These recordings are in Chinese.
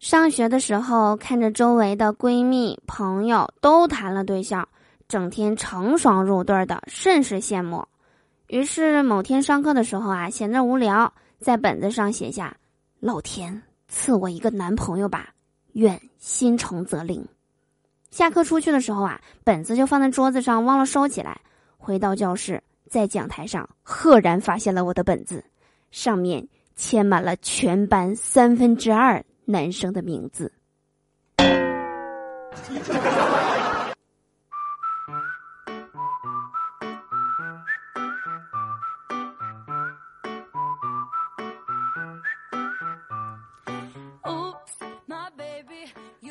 上学的时候，看着周围的闺蜜朋友都谈了对象，整天成双入对的，甚是羡慕。于是某天上课的时候啊，闲着无聊，在本子上写下：“老天赐我一个男朋友吧，愿心诚则灵。”下课出去的时候啊，本子就放在桌子上，忘了收起来。回到教室，在讲台上赫然发现了我的本子，上面签满了全班三分之二。男生的名字。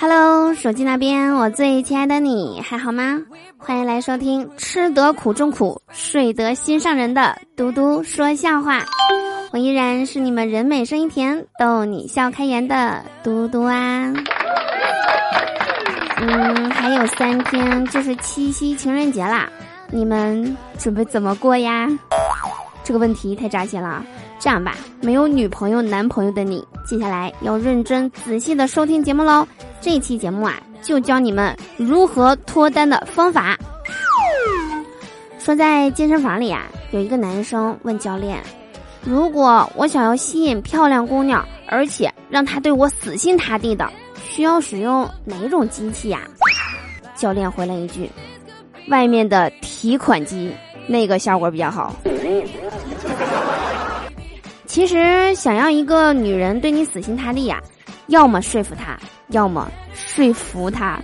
Hello，手机那边，我最亲爱的你还好吗？欢迎来收听吃得苦中苦，睡得心上人的嘟嘟说笑话。我依然是你们人美声音甜、逗你笑开颜的嘟嘟啊！嗯，还有三天就是七夕情人节啦，你们准备怎么过呀？这个问题太扎心了。这样吧，没有女朋友、男朋友的你，接下来要认真仔细的收听节目喽。这期节目啊，就教你们如何脱单的方法。说在健身房里啊，有一个男生问教练。如果我想要吸引漂亮姑娘，而且让她对我死心塌地的，需要使用哪种机器呀？教练回了一句：“外面的提款机，那个效果比较好。”其实想要一个女人对你死心塌地呀，要么说服她，要么说服她。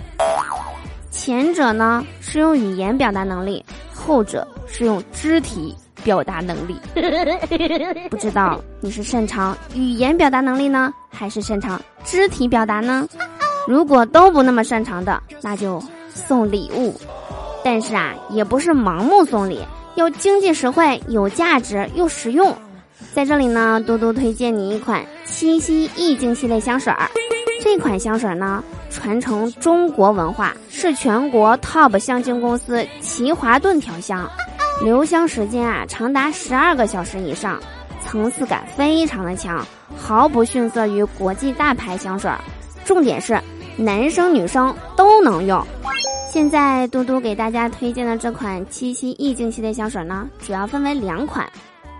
前者呢是用语言表达能力，后者是用肢体。表达能力，不知道你是擅长语言表达能力呢，还是擅长肢体表达呢？如果都不那么擅长的，那就送礼物。但是啊，也不是盲目送礼，要经济实惠、有价值又实用。在这里呢，多多推荐你一款七夕意境系列香水儿。这款香水呢，传承中国文化，是全国 TOP 香精公司奇华顿调香。留香时间啊长达十二个小时以上，层次感非常的强，毫不逊色于国际大牌香水。重点是男生女生都能用。现在嘟嘟给大家推荐的这款七夕意境系列香水呢，主要分为两款，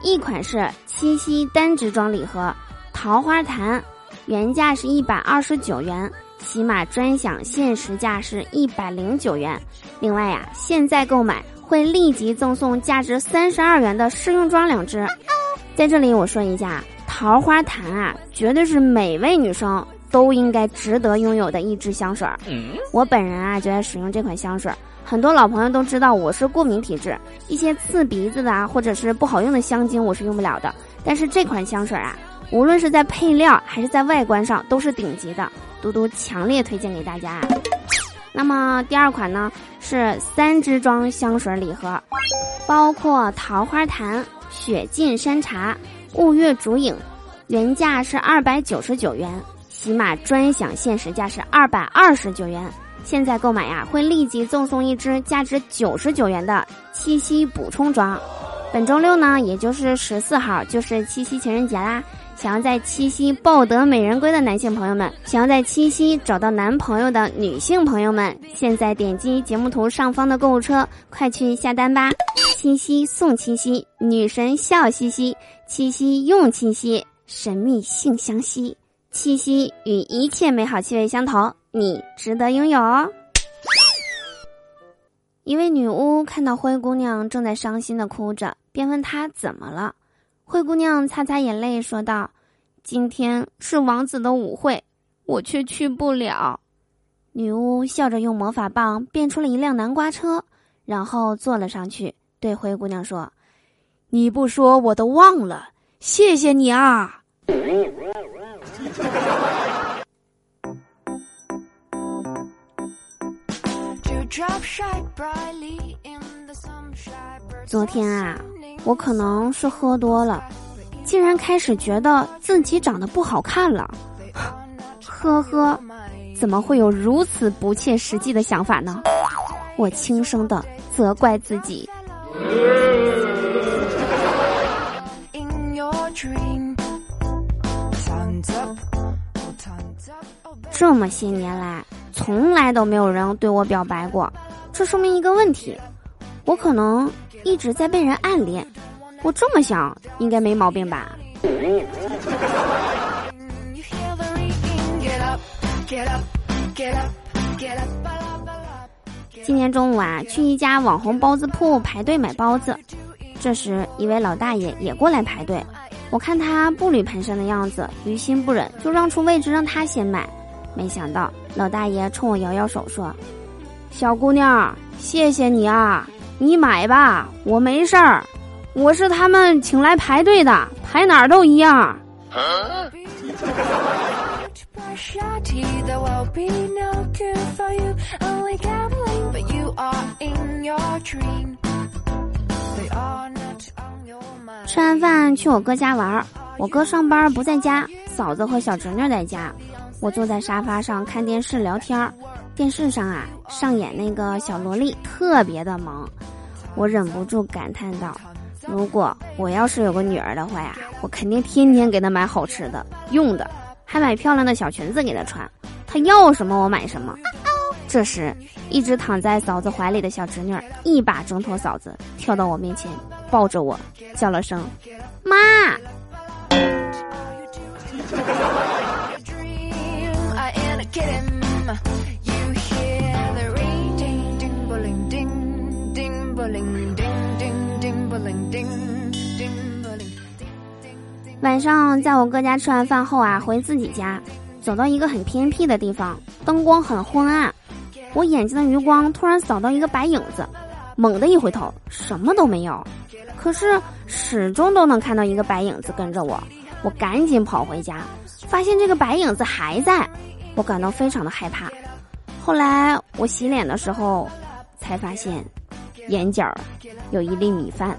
一款是七夕单支装礼盒，桃花潭，原价是一百二十九元，喜马专享限时价是一百零九元。另外呀，现在购买。会立即赠送价值三十二元的试用装两支，在这里我说一下，桃花潭啊，绝对是每位女生都应该值得拥有的一支香水儿。我本人啊就在使用这款香水儿，很多老朋友都知道我是过敏体质，一些刺鼻子的啊或者是不好用的香精我是用不了的。但是这款香水啊，无论是在配料还是在外观上都是顶级的，嘟嘟强烈推荐给大家。那么第二款呢是三支装香水礼盒，包括桃花潭、雪尽山茶、雾月竹影，原价是二百九十九元，喜马专享限时价是二百二十九元。现在购买呀，会立即赠送一支价值九十九元的七夕补充装。本周六呢，也就是十四号，就是七夕情人节啦。想要在七夕抱得美人归的男性朋友们，想要在七夕找到男朋友的女性朋友们，现在点击节目图上方的购物车，快去下单吧！七夕送七夕，女神笑嘻嘻，七夕用七夕，神秘性相吸，七夕与一切美好气味相投，你值得拥有哦！一位女巫看到灰姑娘正在伤心的哭着，便问她怎么了。灰姑娘擦擦眼泪，说道：“今天是王子的舞会，我却去不了。”女巫笑着用魔法棒变出了一辆南瓜车，然后坐了上去，对灰姑娘说：“你不说我都忘了，谢谢你啊！”昨天啊。我可能是喝多了，竟然开始觉得自己长得不好看了。呵呵，怎么会有如此不切实际的想法呢？我轻声的责怪自己。这么些年来，从来都没有人对我表白过，这说明一个问题，我可能一直在被人暗恋。我这么想，应该没毛病吧？今天中午啊，去一家网红包子铺排队买包子，这时一位老大爷也过来排队。我看他步履蹒跚的样子，于心不忍，就让出位置让他先买。没想到老大爷冲我摇摇手说：“小姑娘，谢谢你啊，你买吧，我没事儿。我是他们请来排队的，排哪儿都一样。”吃完饭去我哥家玩儿，我哥上班不在家，嫂子和小侄女在家。我坐在沙发上看电视聊天儿，电视上啊上演那个小萝莉特别的萌，我忍不住感叹道：“如果我要是有个女儿的话呀，我肯定天天给她买好吃的、用的，还买漂亮的小裙子给她穿。她要什么我买什么。”这时，一直躺在嫂子怀里的小侄女一把挣脱嫂子，跳到我面前，抱着我，叫了声“妈”。晚上在我哥家吃完饭后啊，回自己家，走到一个很偏僻的地方，灯光很昏暗。我眼睛的余光突然扫到一个白影子，猛地一回头，什么都没有，可是始终都能看到一个白影子跟着我。我赶紧跑回家，发现这个白影子还在，我感到非常的害怕。后来我洗脸的时候，才发现眼角有一粒米饭。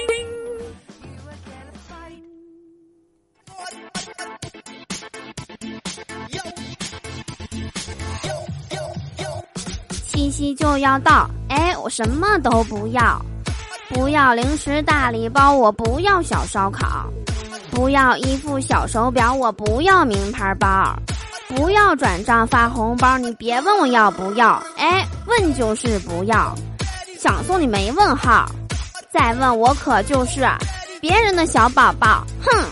七夕就要到，哎，我什么都不要，不要零食大礼包，我不要小烧烤，不要一副小手表，我不要名牌包，不要转账发红包，你别问我要不要，哎，问就是不要，想送你没问号，再问我可就是别人的小宝宝，哼。